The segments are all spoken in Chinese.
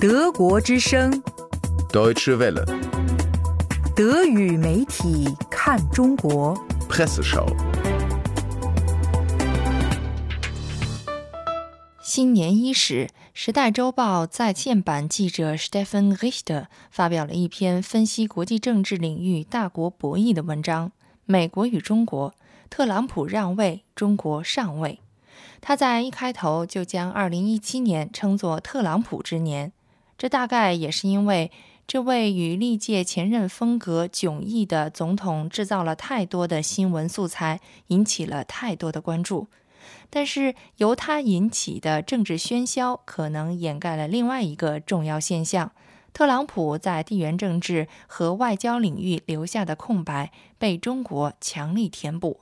德国之声，Deutsche Welle, 德语媒体看中国。Presseschau. 新年伊始，《时代周报》在线版记者 Stephen Richter 发表了一篇分析国际政治领域大国博弈的文章。美国与中国，特朗普让位，中国上位。他在一开头就将2017年称作特朗普之年，这大概也是因为这位与历届前任风格迥异的总统制造了太多的新闻素材，引起了太多的关注。但是由他引起的政治喧嚣，可能掩盖了另外一个重要现象：特朗普在地缘政治和外交领域留下的空白，被中国强力填补。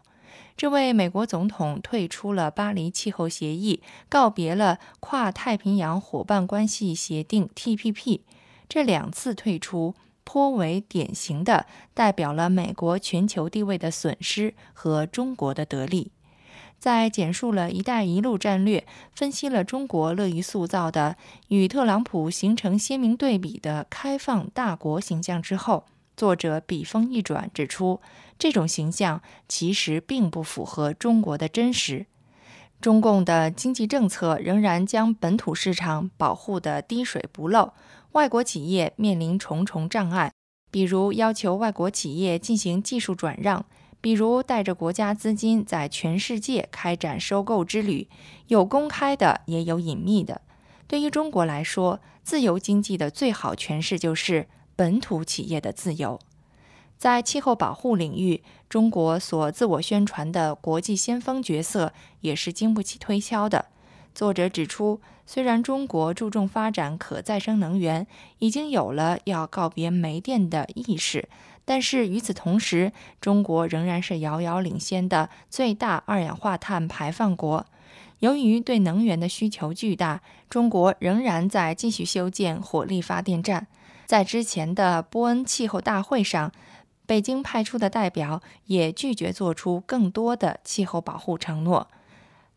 这位美国总统退出了巴黎气候协议，告别了跨太平洋伙伴关系协定 （TPP）。这两次退出颇为典型的代表了美国全球地位的损失和中国的得利。在简述了“一带一路”战略，分析了中国乐于塑造的与特朗普形成鲜明对比的开放大国形象之后，作者笔锋一转，指出这种形象其实并不符合中国的真实。中共的经济政策仍然将本土市场保护得滴水不漏，外国企业面临重重障碍，比如要求外国企业进行技术转让。比如带着国家资金在全世界开展收购之旅，有公开的，也有隐秘的。对于中国来说，自由经济的最好诠释就是本土企业的自由。在气候保护领域，中国所自我宣传的国际先锋角色也是经不起推敲的。作者指出，虽然中国注重发展可再生能源，已经有了要告别煤电的意识。但是与此同时，中国仍然是遥遥领先的最大二氧化碳排放国。由于对能源的需求巨大，中国仍然在继续修建火力发电站。在之前的波恩气候大会上，北京派出的代表也拒绝做出更多的气候保护承诺。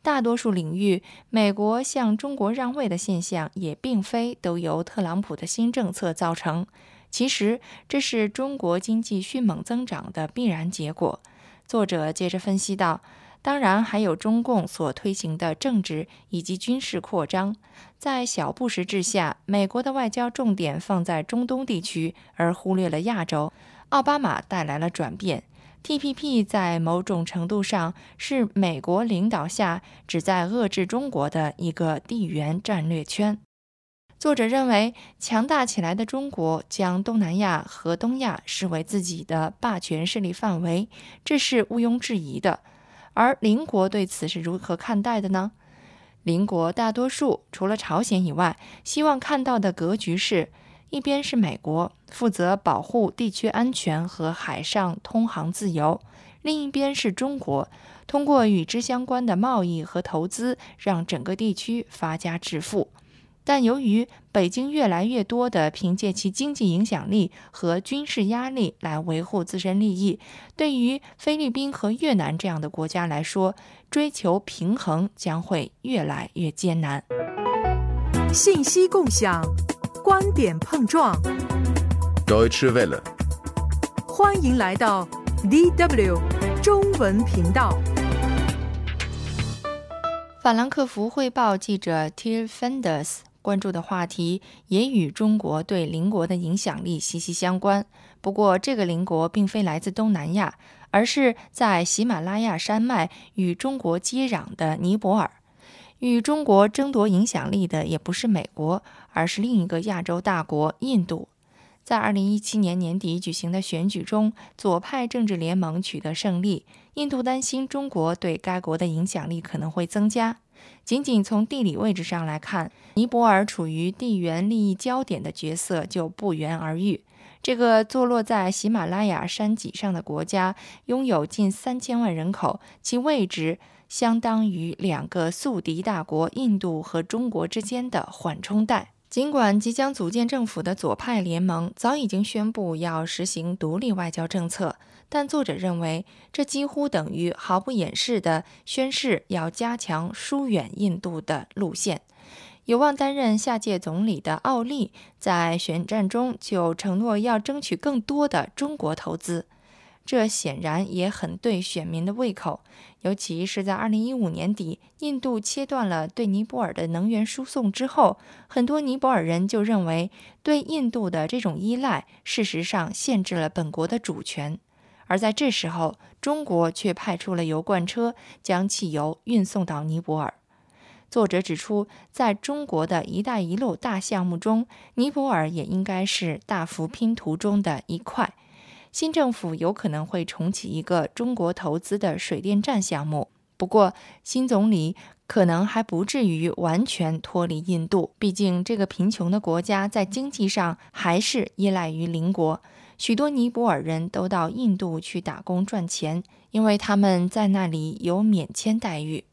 大多数领域，美国向中国让位的现象也并非都由特朗普的新政策造成。其实，这是中国经济迅猛增长的必然结果。作者接着分析道：“当然，还有中共所推行的政治以及军事扩张。在小布什治下，美国的外交重点放在中东地区，而忽略了亚洲。奥巴马带来了转变。TPP 在某种程度上是美国领导下旨在遏制中国的一个地缘战略圈。”作者认为，强大起来的中国将东南亚和东亚视为自己的霸权势力范围，这是毋庸置疑的。而邻国对此是如何看待的呢？邻国大多数除了朝鲜以外，希望看到的格局是：一边是美国，负责保护地区安全和海上通航自由；另一边是中国，通过与之相关的贸易和投资，让整个地区发家致富。但由于北京越来越多的凭借其经济影响力和军事压力来维护自身利益，对于菲律宾和越南这样的国家来说，追求平衡将会越来越艰难。信息共享，观点碰撞。Deutsche Welle, 欢迎来到 DW 中文频道。法兰克福汇报记者 Till Fenders 关注的话题也与中国对邻国的影响力息息相关。不过，这个邻国并非来自东南亚，而是在喜马拉雅山脉与中国接壤的尼泊尔。与中国争夺影响力的也不是美国，而是另一个亚洲大国印度。在2017年年底举行的选举中，左派政治联盟取得胜利。印度担心中国对该国的影响力可能会增加。仅仅从地理位置上来看，尼泊尔处于地缘利益焦点的角色就不言而喻。这个坐落在喜马拉雅山脊上的国家，拥有近三千万人口，其位置相当于两个宿敌大国印度和中国之间的缓冲带。尽管即将组建政府的左派联盟早已经宣布要实行独立外交政策，但作者认为这几乎等于毫不掩饰地宣示要加强疏远印度的路线。有望担任下届总理的奥利在选战中就承诺要争取更多的中国投资，这显然也很对选民的胃口。尤其是在2015年底，印度切断了对尼泊尔的能源输送之后，很多尼泊尔人就认为，对印度的这种依赖，事实上限制了本国的主权。而在这时候，中国却派出了油罐车，将汽油运送到尼泊尔。作者指出，在中国的一带一路大项目中，尼泊尔也应该是大幅拼图中的一块。新政府有可能会重启一个中国投资的水电站项目，不过新总理可能还不至于完全脱离印度。毕竟，这个贫穷的国家在经济上还是依赖于邻国。许多尼泊尔人都到印度去打工赚钱，因为他们在那里有免签待遇。